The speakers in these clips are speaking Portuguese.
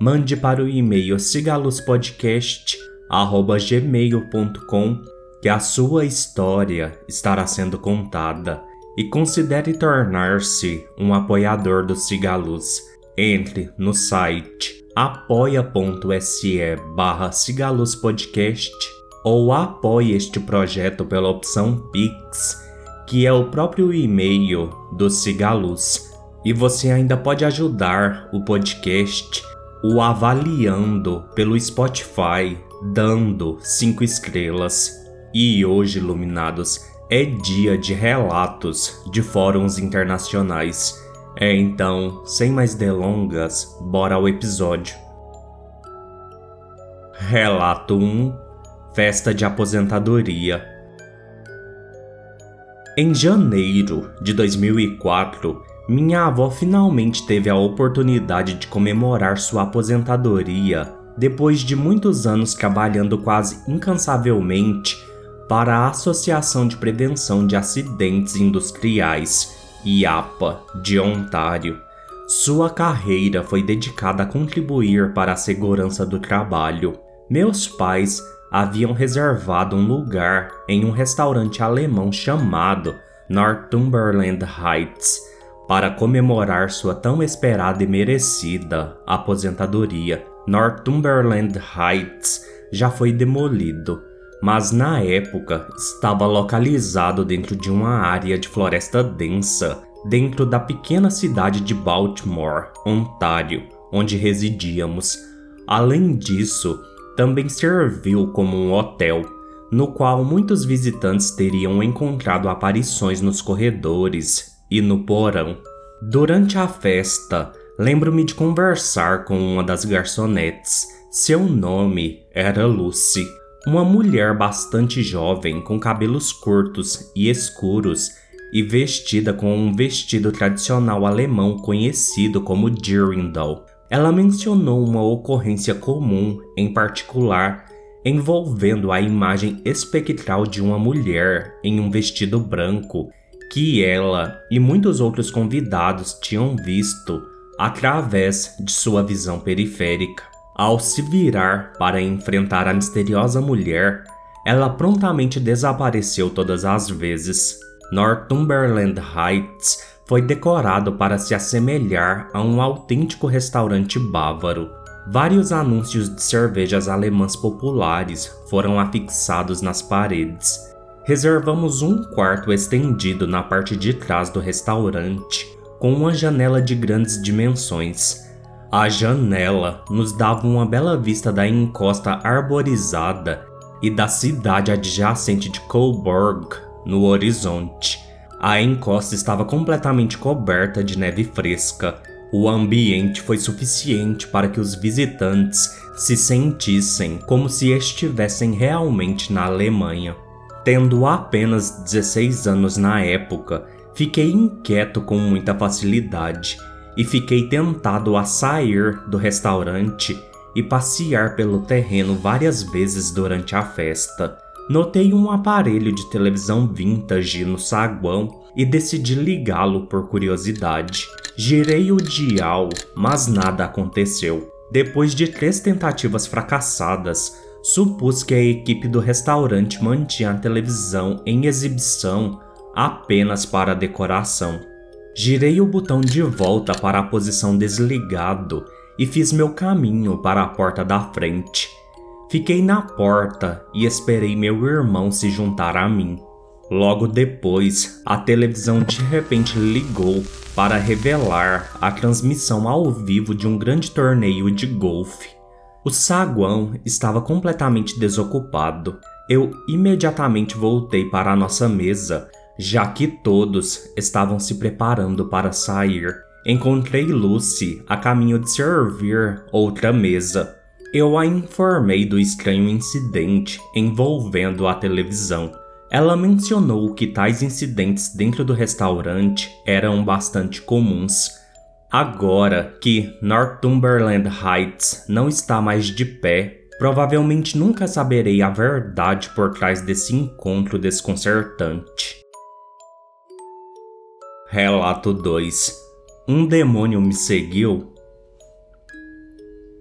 mande para o e-mail cigaluspodcast@gmail.com que a sua história estará sendo contada e considere tornar-se um apoiador do Cigaluz. Entre no site apoia.se barra cigaluzpodcast ou apoie este projeto pela opção Pix, que é o próprio e-mail do Cigaluz. E você ainda pode ajudar o podcast o avaliando pelo Spotify, dando 5 estrelas. E hoje, iluminados, é dia de relatos de fóruns internacionais. É então, sem mais delongas, bora ao episódio. Relato 1 Festa de aposentadoria. Em janeiro de 2004, minha avó finalmente teve a oportunidade de comemorar sua aposentadoria depois de muitos anos trabalhando quase incansavelmente para a Associação de Prevenção de Acidentes Industriais, IAPA, de Ontário. Sua carreira foi dedicada a contribuir para a segurança do trabalho. Meus pais haviam reservado um lugar em um restaurante alemão chamado Northumberland Heights para comemorar sua tão esperada e merecida aposentadoria. Northumberland Heights já foi demolido, mas na época estava localizado dentro de uma área de floresta densa, dentro da pequena cidade de Baltimore, Ontário, onde residíamos. Além disso, também serviu como um hotel, no qual muitos visitantes teriam encontrado aparições nos corredores e no porão. Durante a festa, lembro-me de conversar com uma das garçonetes. Seu nome era Lucy, uma mulher bastante jovem com cabelos curtos e escuros e vestida com um vestido tradicional alemão conhecido como Dirndl. Ela mencionou uma ocorrência comum, em particular, envolvendo a imagem espectral de uma mulher em um vestido branco que ela e muitos outros convidados tinham visto através de sua visão periférica. Ao se virar para enfrentar a misteriosa mulher, ela prontamente desapareceu todas as vezes. Northumberland Heights foi decorado para se assemelhar a um autêntico restaurante bávaro. Vários anúncios de cervejas alemãs populares foram afixados nas paredes, reservamos um quarto estendido na parte de trás do restaurante, com uma janela de grandes dimensões. A janela nos dava uma bela vista da encosta arborizada e da cidade adjacente de Coburg, no horizonte. A encosta estava completamente coberta de neve fresca. O ambiente foi suficiente para que os visitantes se sentissem como se estivessem realmente na Alemanha. Tendo apenas 16 anos na época, fiquei inquieto com muita facilidade e fiquei tentado a sair do restaurante e passear pelo terreno várias vezes durante a festa. Notei um aparelho de televisão vintage no saguão e decidi ligá-lo por curiosidade. Girei o dial, mas nada aconteceu. Depois de três tentativas fracassadas, supus que a equipe do restaurante mantinha a televisão em exibição apenas para decoração. Girei o botão de volta para a posição desligado e fiz meu caminho para a porta da frente. Fiquei na porta e esperei meu irmão se juntar a mim. Logo depois, a televisão de repente ligou para revelar a transmissão ao vivo de um grande torneio de golfe. O saguão estava completamente desocupado. Eu imediatamente voltei para a nossa mesa, já que todos estavam se preparando para sair. Encontrei Lucy a caminho de servir outra mesa. Eu a informei do estranho incidente envolvendo a televisão. Ela mencionou que tais incidentes dentro do restaurante eram bastante comuns. Agora que Northumberland Heights não está mais de pé, provavelmente nunca saberei a verdade por trás desse encontro desconcertante. Relato 2 Um demônio me seguiu?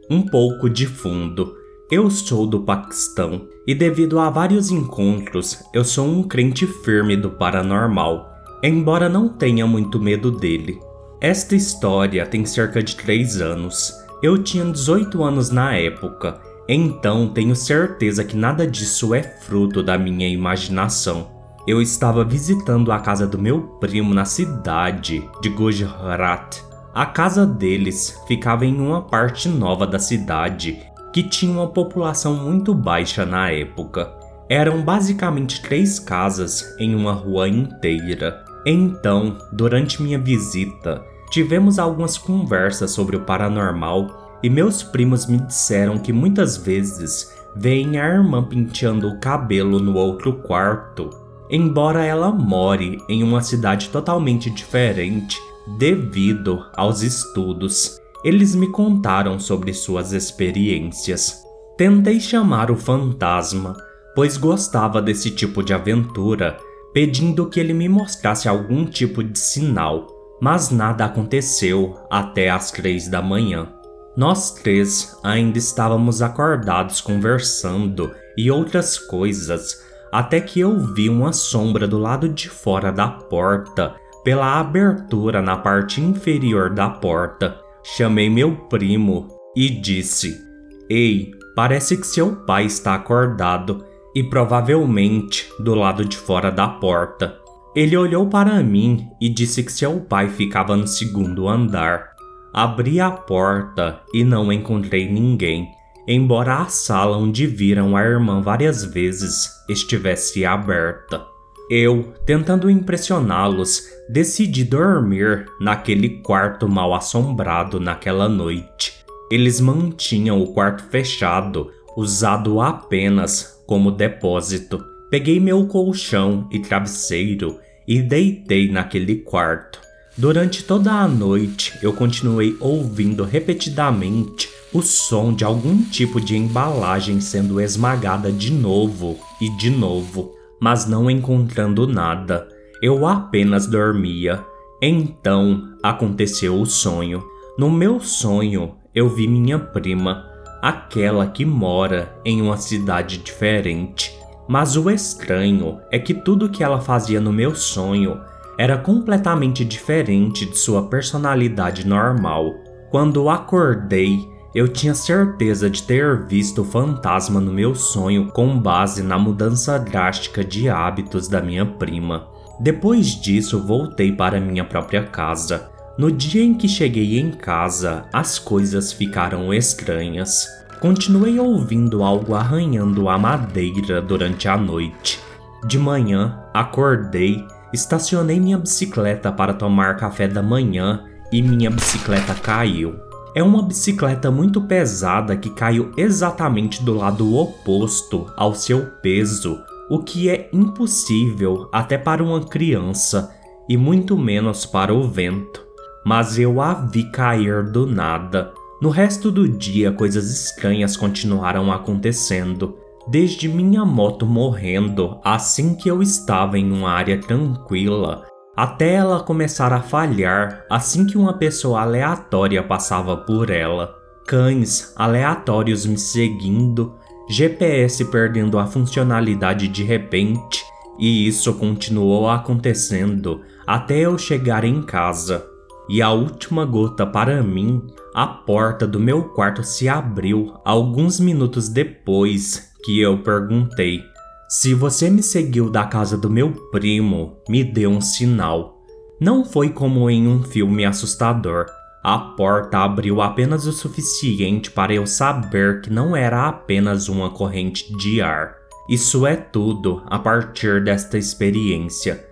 Um pouco de fundo. Eu sou do Paquistão e, devido a vários encontros, eu sou um crente firme do paranormal, embora não tenha muito medo dele. Esta história tem cerca de 3 anos. Eu tinha 18 anos na época, então tenho certeza que nada disso é fruto da minha imaginação. Eu estava visitando a casa do meu primo na cidade de Gujarat. A casa deles ficava em uma parte nova da cidade que tinha uma população muito baixa na época. Eram basicamente três casas em uma rua inteira. Então, durante minha visita, tivemos algumas conversas sobre o paranormal e meus primos me disseram que muitas vezes veem a irmã penteando o cabelo no outro quarto embora ela more em uma cidade totalmente diferente devido aos estudos. Eles me contaram sobre suas experiências. Tentei chamar o fantasma, pois gostava desse tipo de aventura, pedindo que ele me mostrasse algum tipo de sinal, mas nada aconteceu até as três da manhã. Nós três ainda estávamos acordados conversando e outras coisas até que eu vi uma sombra do lado de fora da porta, pela abertura na parte inferior da porta. Chamei meu primo e disse: Ei, parece que seu pai está acordado e provavelmente do lado de fora da porta. Ele olhou para mim e disse que seu pai ficava no segundo andar. Abri a porta e não encontrei ninguém embora a sala onde viram a irmã várias vezes estivesse aberta. Eu, tentando impressioná-los, decidi dormir naquele quarto mal assombrado naquela noite. Eles mantinham o quarto fechado, usado apenas como depósito. Peguei meu colchão e travesseiro e deitei naquele quarto. Durante toda a noite, eu continuei ouvindo repetidamente o som de algum tipo de embalagem sendo esmagada de novo e de novo, mas não encontrando nada. Eu apenas dormia. Então aconteceu o sonho. No meu sonho, eu vi minha prima, aquela que mora em uma cidade diferente. Mas o estranho é que tudo que ela fazia no meu sonho era completamente diferente de sua personalidade normal. Quando acordei, eu tinha certeza de ter visto o fantasma no meu sonho com base na mudança drástica de hábitos da minha prima. Depois disso, voltei para minha própria casa. No dia em que cheguei em casa, as coisas ficaram estranhas. Continuei ouvindo algo arranhando a madeira durante a noite. De manhã, acordei, estacionei minha bicicleta para tomar café da manhã e minha bicicleta caiu. É uma bicicleta muito pesada que caiu exatamente do lado oposto ao seu peso, o que é impossível até para uma criança e muito menos para o vento. Mas eu a vi cair do nada. No resto do dia, coisas estranhas continuaram acontecendo, desde minha moto morrendo assim que eu estava em uma área tranquila até ela começar a falhar assim que uma pessoa aleatória passava por ela. Cães aleatórios me seguindo, GPS perdendo a funcionalidade de repente, e isso continuou acontecendo até eu chegar em casa. E a última gota para mim, a porta do meu quarto se abriu alguns minutos depois que eu perguntei se você me seguiu da casa do meu primo, me dê um sinal. Não foi como em um filme assustador. A porta abriu apenas o suficiente para eu saber que não era apenas uma corrente de ar. Isso é tudo a partir desta experiência.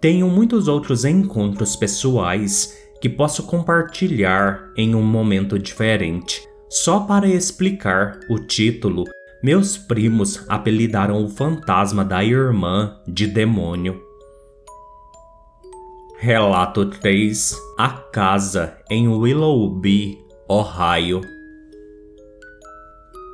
Tenho muitos outros encontros pessoais que posso compartilhar em um momento diferente, Só para explicar o título, meus primos apelidaram o fantasma da irmã de demônio. Relato 3 A Casa em Willoughby, Ohio.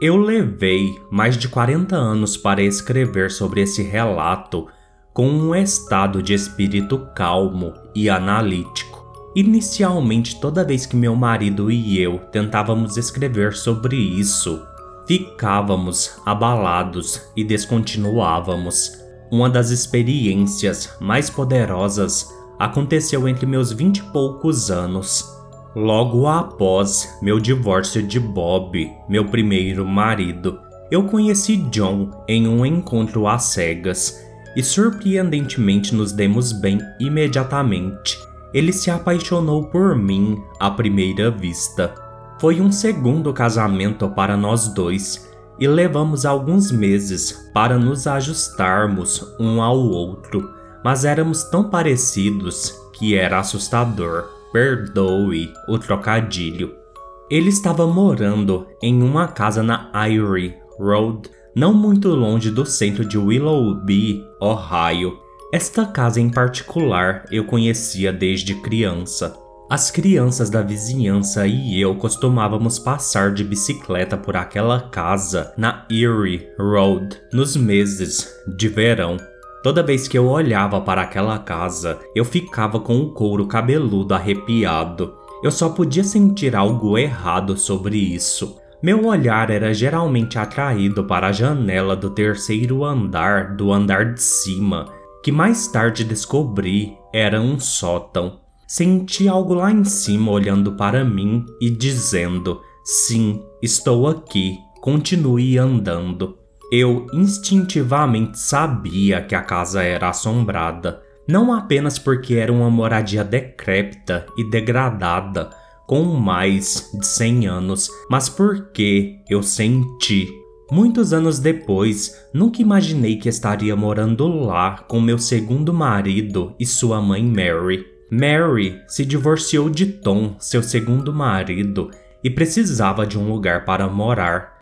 Eu levei mais de 40 anos para escrever sobre esse relato com um estado de espírito calmo e analítico. Inicialmente, toda vez que meu marido e eu tentávamos escrever sobre isso, ficávamos abalados e descontinuávamos. Uma das experiências mais poderosas aconteceu entre meus vinte e poucos anos, logo após meu divórcio de Bob, meu primeiro marido. Eu conheci John em um encontro às cegas e surpreendentemente nos demos bem imediatamente. Ele se apaixonou por mim à primeira vista. Foi um segundo casamento para nós dois e levamos alguns meses para nos ajustarmos um ao outro, mas éramos tão parecidos que era assustador. Perdoe o trocadilho. Ele estava morando em uma casa na Erie Road, não muito longe do centro de Willoughby, Ohio, esta casa em particular eu conhecia desde criança. As crianças da vizinhança e eu costumávamos passar de bicicleta por aquela casa na Erie Road nos meses de verão. Toda vez que eu olhava para aquela casa, eu ficava com o couro cabeludo arrepiado. Eu só podia sentir algo errado sobre isso. Meu olhar era geralmente atraído para a janela do terceiro andar do andar de cima que mais tarde descobri era um sótão. Senti algo lá em cima olhando para mim e dizendo: Sim, estou aqui, continue andando. Eu instintivamente sabia que a casa era assombrada, não apenas porque era uma moradia decrépita e degradada, com mais de 100 anos, mas porque eu senti Muitos anos depois, nunca imaginei que estaria morando lá com meu segundo marido e sua mãe Mary. Mary se divorciou de Tom, seu segundo marido, e precisava de um lugar para morar.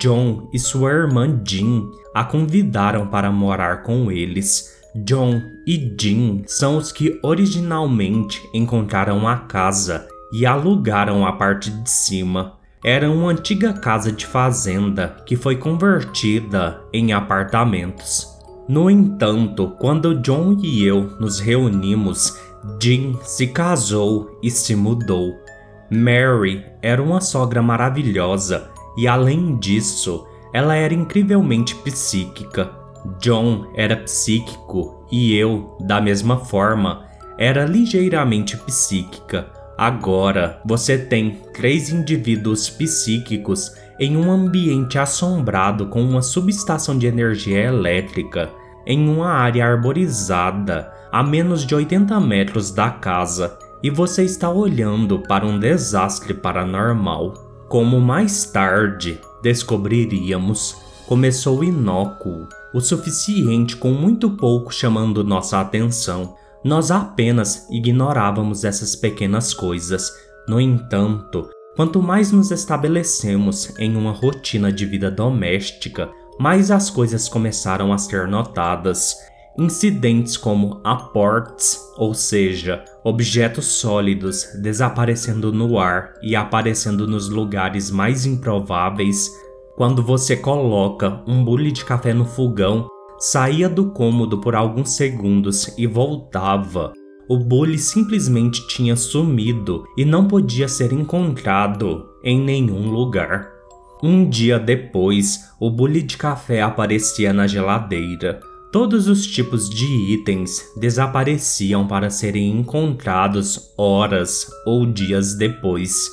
John e sua irmã Jean a convidaram para morar com eles. John e Jean são os que originalmente encontraram a casa e alugaram a parte de cima era uma antiga casa de fazenda que foi convertida em apartamentos. No entanto, quando John e eu nos reunimos, Jean se casou e se mudou. Mary era uma sogra maravilhosa e, além disso, ela era incrivelmente psíquica. John era psíquico e eu, da mesma forma, era ligeiramente psíquica. Agora você tem três indivíduos psíquicos em um ambiente assombrado com uma subestação de energia elétrica em uma área arborizada a menos de 80 metros da casa e você está olhando para um desastre paranormal. Como mais tarde descobriríamos, começou inócuo, o suficiente com muito pouco chamando nossa atenção nós apenas ignorávamos essas pequenas coisas. No entanto, quanto mais nos estabelecemos em uma rotina de vida doméstica, mais as coisas começaram a ser notadas. Incidentes como aportes, ou seja, objetos sólidos desaparecendo no ar e aparecendo nos lugares mais improváveis, quando você coloca um bule de café no fogão saía do cômodo por alguns segundos e voltava. O Bully simplesmente tinha sumido e não podia ser encontrado em nenhum lugar. Um dia depois, o bule de café aparecia na geladeira. Todos os tipos de itens desapareciam para serem encontrados horas ou dias depois.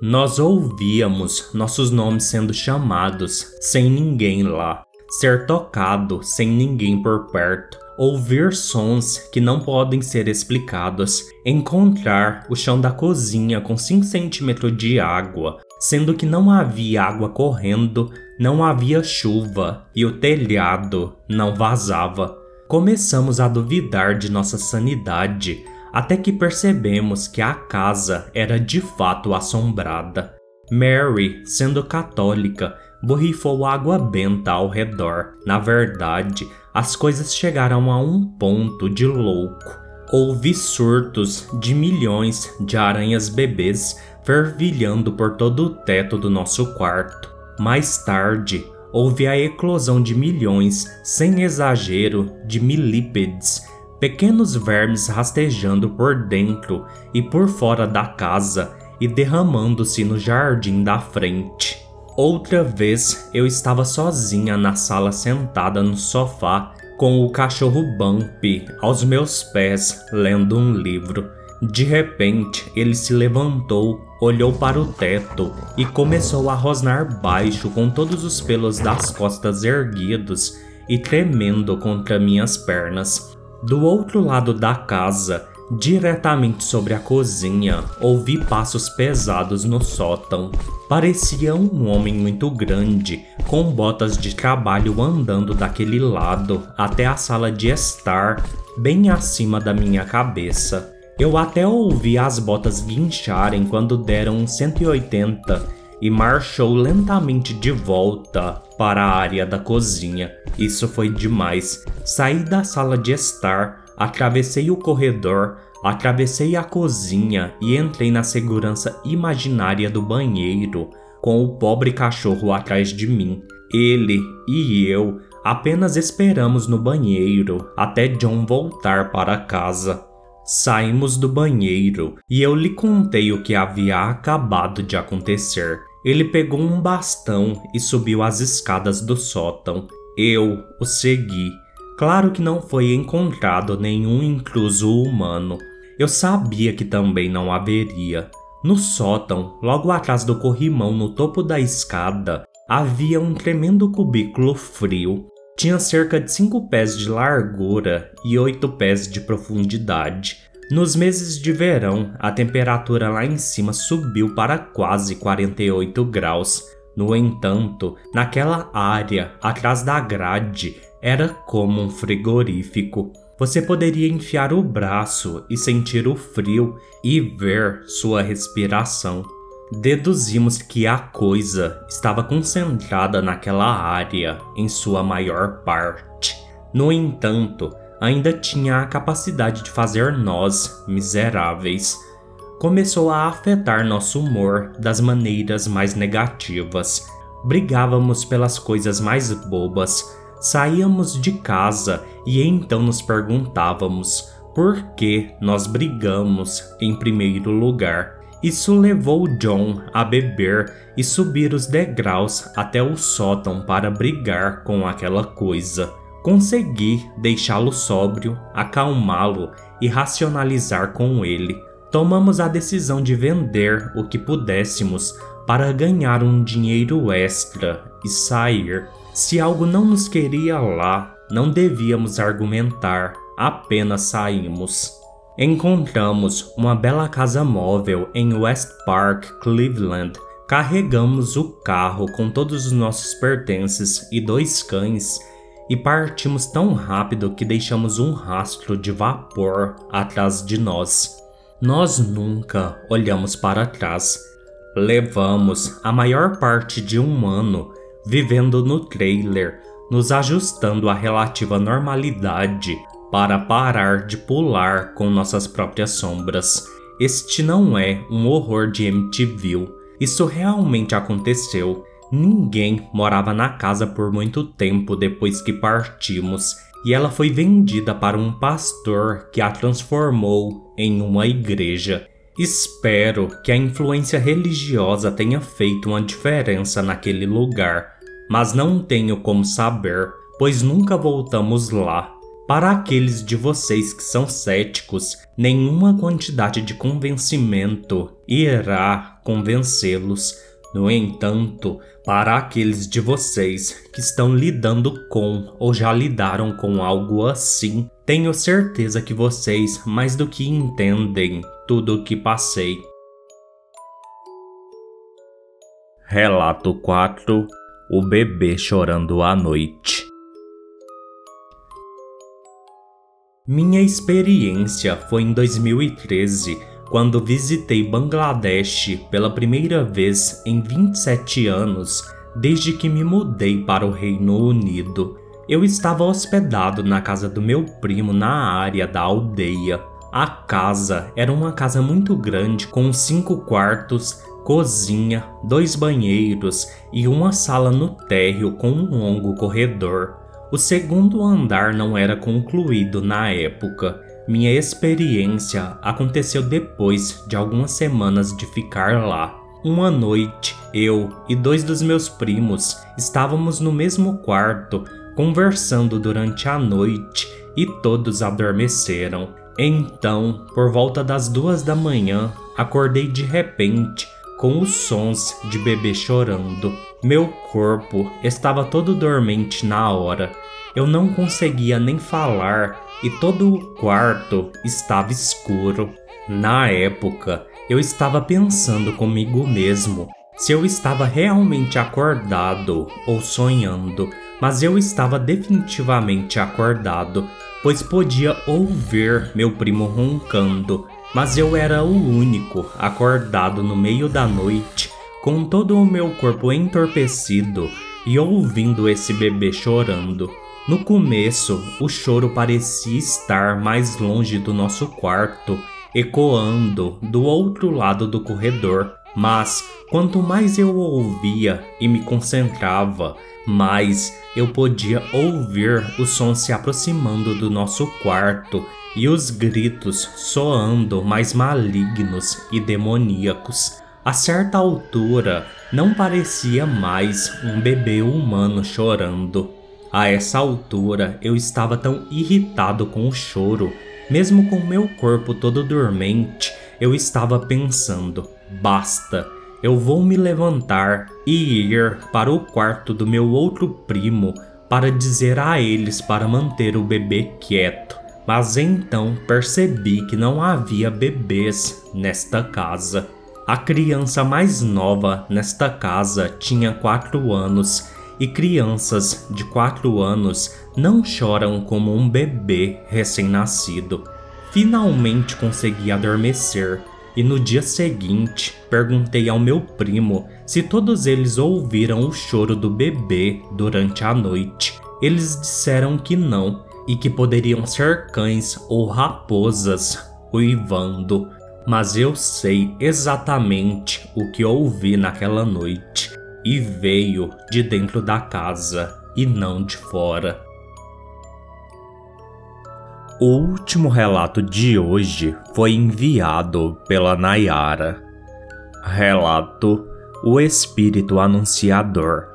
Nós ouvíamos nossos nomes sendo chamados sem ninguém lá ser tocado sem ninguém por perto, ouvir sons que não podem ser explicados, encontrar o chão da cozinha com 5 centímetros de água, sendo que não havia água correndo, não havia chuva e o telhado não vazava. Começamos a duvidar de nossa sanidade até que percebemos que a casa era de fato assombrada. Mary, sendo católica, borrifou água benta ao redor. Na verdade, as coisas chegaram a um ponto de louco. Houve surtos de milhões de aranhas bebês fervilhando por todo o teto do nosso quarto. Mais tarde, houve a eclosão de milhões, sem exagero, de milípedes, pequenos vermes rastejando por dentro e por fora da casa e derramando-se no jardim da frente. Outra vez eu estava sozinha na sala sentada no sofá com o cachorro Bump aos meus pés lendo um livro. De repente, ele se levantou, olhou para o teto e começou a rosnar baixo com todos os pelos das costas erguidos e tremendo contra minhas pernas. Do outro lado da casa, diretamente sobre a cozinha, ouvi passos pesados no sótão. Parecia um homem muito grande, com botas de trabalho andando daquele lado até a sala de estar, bem acima da minha cabeça. Eu até ouvi as botas guincharem quando deram 180 e marchou lentamente de volta para a área da cozinha. Isso foi demais. Saí da sala de estar, atravessei o corredor, Atravessei a cozinha e entrei na segurança imaginária do banheiro, com o pobre cachorro atrás de mim. Ele e eu apenas esperamos no banheiro até John voltar para casa. Saímos do banheiro e eu lhe contei o que havia acabado de acontecer. Ele pegou um bastão e subiu as escadas do sótão. Eu o segui. Claro que não foi encontrado nenhum intruso humano. Eu sabia que também não haveria. No sótão, logo atrás do corrimão no topo da escada, havia um tremendo cubículo frio. Tinha cerca de 5 pés de largura e 8 pés de profundidade. Nos meses de verão, a temperatura lá em cima subiu para quase 48 graus. No entanto, naquela área, atrás da grade, era como um frigorífico. Você poderia enfiar o braço e sentir o frio e ver sua respiração. Deduzimos que a coisa estava concentrada naquela área em sua maior parte. No entanto, ainda tinha a capacidade de fazer nós miseráveis. Começou a afetar nosso humor das maneiras mais negativas. Brigávamos pelas coisas mais bobas Saíamos de casa e então nos perguntávamos por que nós brigamos em primeiro lugar. Isso levou John a beber e subir os degraus até o sótão para brigar com aquela coisa. Consegui deixá-lo sóbrio, acalmá-lo e racionalizar com ele. Tomamos a decisão de vender o que pudéssemos para ganhar um dinheiro extra e sair. Se algo não nos queria lá, não devíamos argumentar, apenas saímos. Encontramos uma bela casa móvel em West Park, Cleveland. Carregamos o carro com todos os nossos pertences e dois cães e partimos tão rápido que deixamos um rastro de vapor atrás de nós. Nós nunca olhamos para trás. Levamos a maior parte de um ano vivendo no trailer, nos ajustando à relativa normalidade para parar de pular com nossas próprias sombras. Este não é um horror de MTV. Isso realmente aconteceu. Ninguém morava na casa por muito tempo depois que partimos, e ela foi vendida para um pastor que a transformou em uma igreja. Espero que a influência religiosa tenha feito uma diferença naquele lugar, mas não tenho como saber, pois nunca voltamos lá. Para aqueles de vocês que são céticos, nenhuma quantidade de convencimento irá convencê-los. No entanto, para aqueles de vocês que estão lidando com ou já lidaram com algo assim, tenho certeza que vocês mais do que entendem tudo o que passei. Relato 4 o bebê chorando à noite. Minha experiência foi em 2013, quando visitei Bangladesh pela primeira vez em 27 anos desde que me mudei para o Reino Unido. Eu estava hospedado na casa do meu primo na área da aldeia. A casa era uma casa muito grande com cinco quartos, cozinha, dois banheiros e uma sala no térreo com um longo corredor. O segundo andar não era concluído na época. Minha experiência aconteceu depois de algumas semanas de ficar lá. Uma noite, eu e dois dos meus primos estávamos no mesmo quarto, conversando durante a noite e todos adormeceram. Então, por volta das duas da manhã, acordei de repente com os sons de bebê chorando. Meu corpo estava todo dormente na hora. Eu não conseguia nem falar e todo o quarto estava escuro. Na época, eu estava pensando comigo mesmo se eu estava realmente acordado ou sonhando, mas eu estava definitivamente acordado, pois podia ouvir meu primo roncando mas eu era o único acordado no meio da noite, com todo o meu corpo entorpecido e ouvindo esse bebê chorando. No começo, o choro parecia estar mais longe do nosso quarto, ecoando do outro lado do corredor, mas quanto mais eu ouvia e me concentrava, mais eu podia ouvir o som se aproximando do nosso quarto e os gritos soando mais malignos e demoníacos. A certa altura, não parecia mais um bebê humano chorando. A essa altura, eu estava tão irritado com o choro, mesmo com meu corpo todo dormente, eu estava pensando: basta, eu vou me levantar e ir para o quarto do meu outro primo para dizer a eles para manter o bebê quieto. Mas então percebi que não havia bebês nesta casa. A criança mais nova nesta casa tinha 4 anos e crianças de 4 anos não choram como um bebê recém-nascido. Finalmente consegui adormecer e no dia seguinte perguntei ao meu primo se todos eles ouviram o choro do bebê durante a noite. Eles disseram que não e que poderiam ser cães ou raposas uivando, mas eu sei exatamente o que ouvi naquela noite e veio de dentro da casa e não de fora. O último relato de hoje foi enviado pela Nayara. Relato O Espírito Anunciador.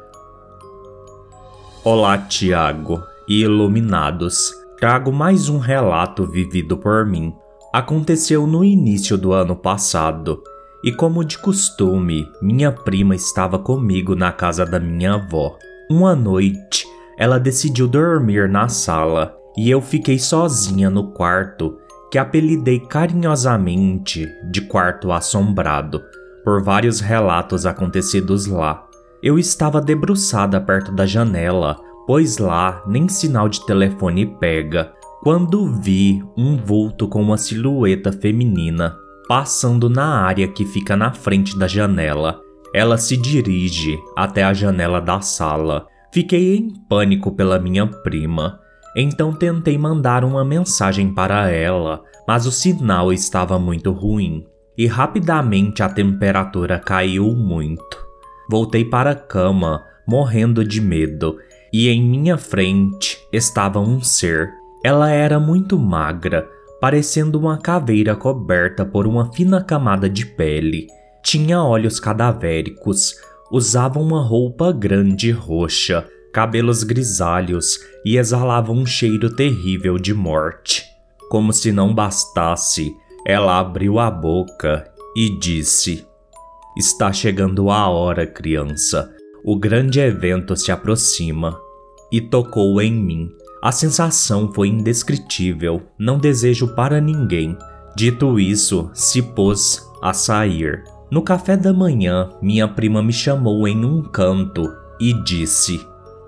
Olá, Tiago e iluminados, trago mais um relato vivido por mim. Aconteceu no início do ano passado, e como de costume, minha prima estava comigo na casa da minha avó. Uma noite, ela decidiu dormir na sala e eu fiquei sozinha no quarto, que apelidei carinhosamente de quarto assombrado, por vários relatos acontecidos lá. Eu estava debruçada perto da janela, pois lá nem sinal de telefone pega. Quando vi um vulto com uma silhueta feminina passando na área que fica na frente da janela, ela se dirige até a janela da sala. Fiquei em pânico pela minha prima, então tentei mandar uma mensagem para ela, mas o sinal estava muito ruim e rapidamente a temperatura caiu muito. Voltei para a cama, morrendo de medo, e em minha frente estava um ser. Ela era muito magra, parecendo uma caveira coberta por uma fina camada de pele. Tinha olhos cadavéricos, usava uma roupa grande roxa, cabelos grisalhos e exalava um cheiro terrível de morte. Como se não bastasse, ela abriu a boca e disse: Está chegando a hora, criança. O grande evento se aproxima e tocou em mim. A sensação foi indescritível, não desejo para ninguém. Dito isso, se pôs a sair. No café da manhã, minha prima me chamou em um canto e disse: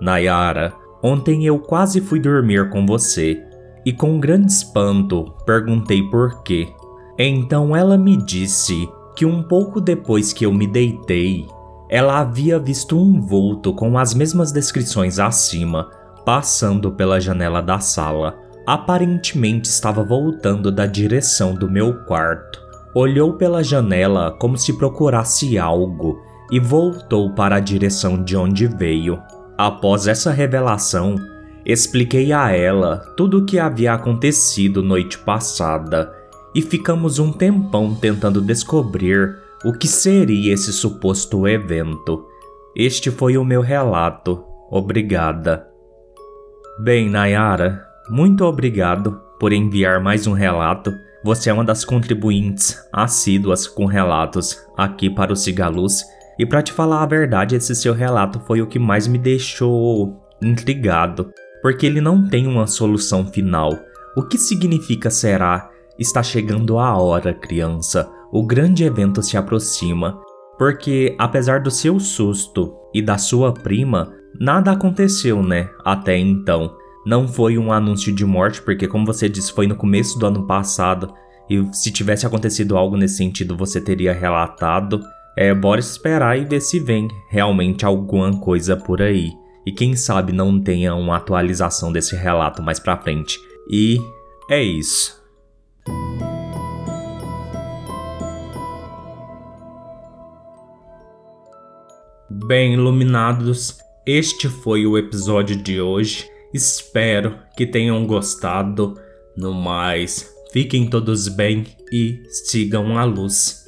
Nayara, ontem eu quase fui dormir com você. E com grande espanto perguntei por quê. Então ela me disse que um pouco depois que eu me deitei, ela havia visto um vulto com as mesmas descrições acima, passando pela janela da sala. Aparentemente estava voltando da direção do meu quarto. Olhou pela janela como se procurasse algo e voltou para a direção de onde veio. Após essa revelação, expliquei a ela tudo o que havia acontecido noite passada e ficamos um tempão tentando descobrir o que seria esse suposto evento. Este foi o meu relato. Obrigada. Bem, Nayara, muito obrigado por enviar mais um relato. Você é uma das contribuintes assíduas com relatos aqui para o Cigaluz. E para te falar a verdade, esse seu relato foi o que mais me deixou intrigado, porque ele não tem uma solução final. O que significa será Está chegando a hora, criança. O grande evento se aproxima. Porque, apesar do seu susto e da sua prima, nada aconteceu, né? Até então. Não foi um anúncio de morte, porque, como você disse, foi no começo do ano passado. E se tivesse acontecido algo nesse sentido, você teria relatado. É, bora esperar e ver se vem realmente alguma coisa por aí. E quem sabe não tenha uma atualização desse relato mais pra frente. E é isso. Bem, iluminados, este foi o episódio de hoje. Espero que tenham gostado. No mais, fiquem todos bem e sigam a luz.